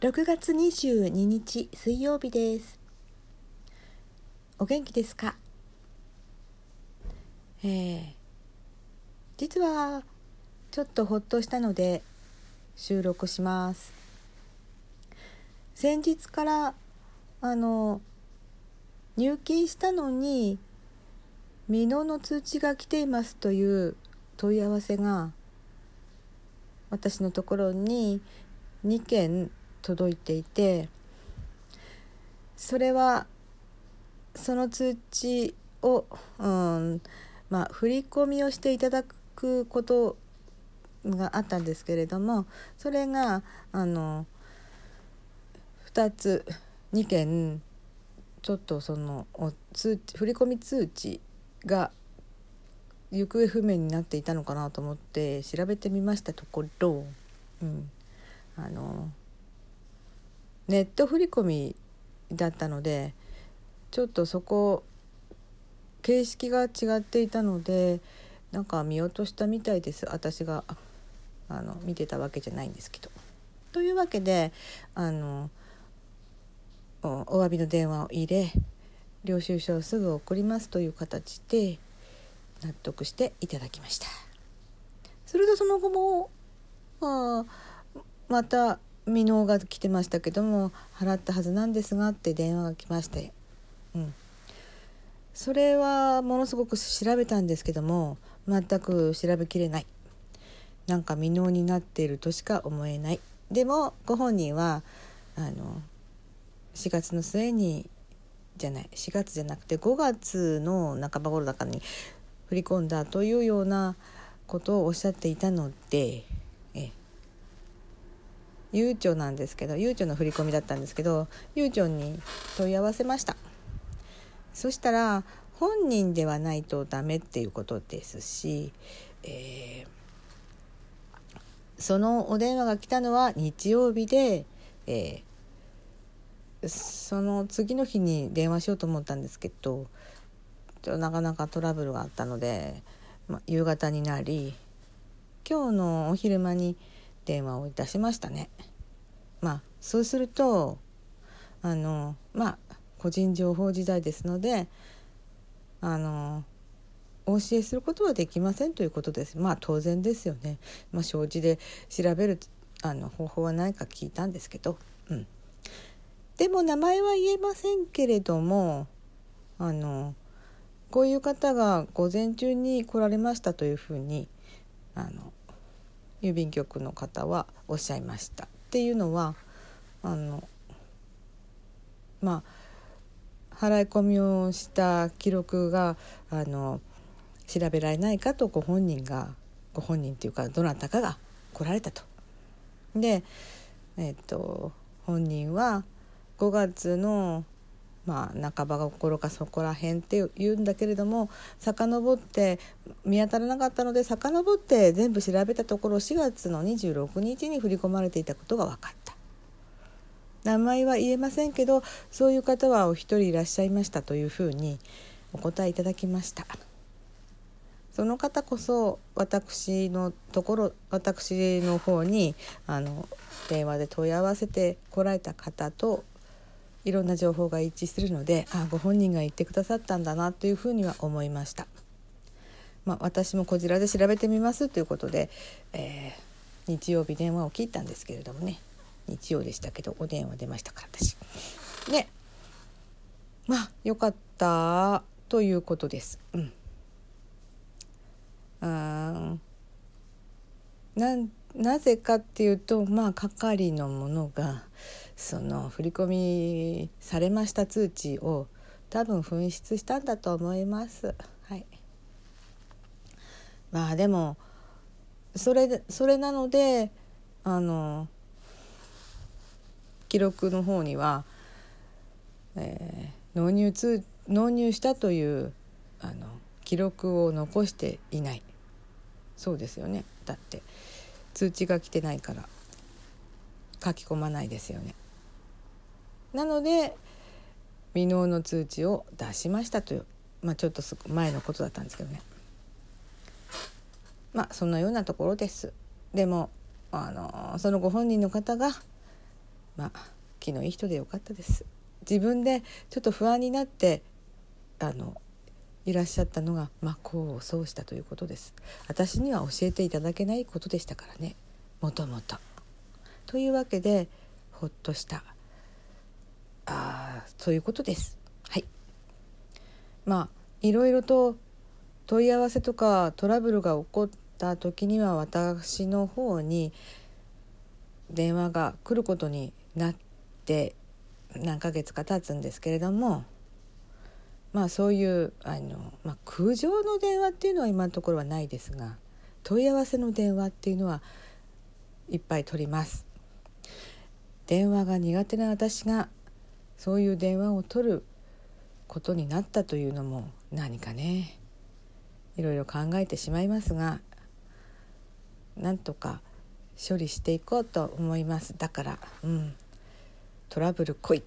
6月22日水曜日です。お元気ですか？えー、実はちょっとほっとしたので収録します。先日からあの入金したのに未納の通知が来ていますという問い合わせが私のところに2件届いていてそれはその通知を、うんまあ、振り込みをしていただくことがあったんですけれどもそれがあの2つ2件ちょっとその通知振り込み通知が行方不明になっていたのかなと思って調べてみましたところ、うん、あのネット振り込みだったのでちょっとそこ形式が違っていたのでなんか見落としたみたいです私があの見てたわけじゃないんですけど。というわけであのお詫びの電話を入れ領収書をすぐ送りますという形で納得していただきましたするとその後もあまた未納が来てましたけども払ったはずなんですがって電話が来まして、うん、それはものすごく調べたんですけども全く調べきれない。なんか未納になっているとしか思えない。でもご本人はあの4月の末にじゃない4月じゃなくて5月の半ば頃だからに振り込んだというようなことをおっしゃっていたのでゆうちょなんですけどゆうちょの振り込みだったんですけどゆうちょに問い合わせました。そしたら本人ではないとダメっていうことですし、えー、そのお電話が来たのは日曜日で、えー、その次の日に電話しようと思ったんですけどなかなかトラブルがあったので、ま、夕方になり今日のお昼間に電話をいたしましたね。まあそうするとあのまあ個人情報時代ですのであのお教えすることはできませんということです。まあ当然ですよね、まあ、承知で調べるあの方法はないか聞いたんですけど、うん、でも名前は言えませんけれどもあのこういう方が午前中に来られましたというふうにあの郵便局の方はおっしゃいましたっていうのはあのまあ払い込みをした記録があの調べられないかとご本人がご本人っていうかどなたかが来られたと。で、えっと本人は5月のまあ、半ばが心かそこら辺って言うんだけれども遡って見当たらなかったので遡って全部調べたところ4月の26日に振り込まれていたことが分かった。名前は言えませんけどそういう方はお一人いらっしゃいましたというふうにお答えいただきました。その方こそ私のところ私の方にあの電話で問い合わせてこられた方といろんな情報が一致するのであご本人が言ってくださったんだなというふうには思いました。まあ、私もこちらで調べてみますということで、えー、日曜日電話を切ったんですけれどもね日曜でしたけどお電話出ましたから私。でまあよかったということです。うん、あなんなぜかっていうとまあ係のものがその振り込みされました通知を多分紛失したんだと思います。はい、まあでもそれそれなのであの記録の方には、えー、納入通納入したというあの記録を残していないそうですよねだって通知が来てないから書き込まないですよね。なので未納の通知を出しましたという、まあ、ちょっと前のことだったんですけどね。まあそんなようなところです。でもあのそのご本人の方がまあ気のいい人でよかったです。自分でちょっと不安になってあのいらっしゃったのが真っ向を奏したということです。私には教えていただけないことでしたからね。もともと。というわけでほっとした。そういうことです。はいまあいろいろと問い合わせとかトラブルが起こった時には私の方に電話が来ることになって何ヶ月か経つんですけれどもまあそういうあの、まあ、空上の電話っていうのは今のところはないですが問い合わせの電話っていうのはいっぱい取ります。電話が苦手な私がそういう電話を取ることになったというのも何かね。いろいろ考えてしまいますがなんとか処理していこうと思います。だからうんトラブル来いっ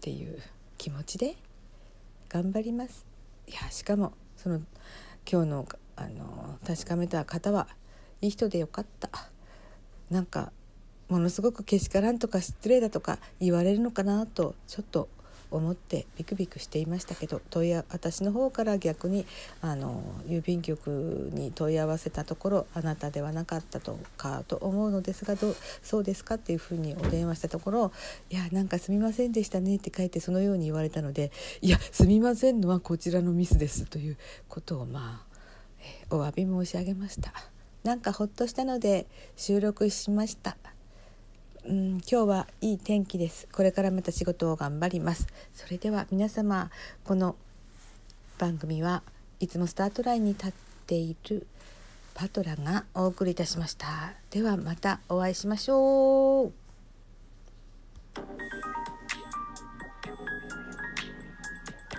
ていう気持ちで頑張ります。いやしかもその今日のあの確かめた方はいい人でよかった。なんかものすごくけしからんとか失礼だとか言われるのかなとちょっと思ってビクビクしていましたけど問い私の方から逆にあの郵便局に問い合わせたところあなたではなかったとかと思うのですがどうそうですかっていうふうにお電話したところ「いやなんかすみませんでしたね」って書いてそのように言われたので「いやすみませんのはこちらのミスです」ということをまあ、お詫び申し上げました。なんかほっとしたので収録しました。うん、今日はいい天気です。これからまた仕事を頑張ります。それでは皆様、この番組はいつもスタートラインに立っているパトラがお送りいたしました。ではまたお会いしましょう。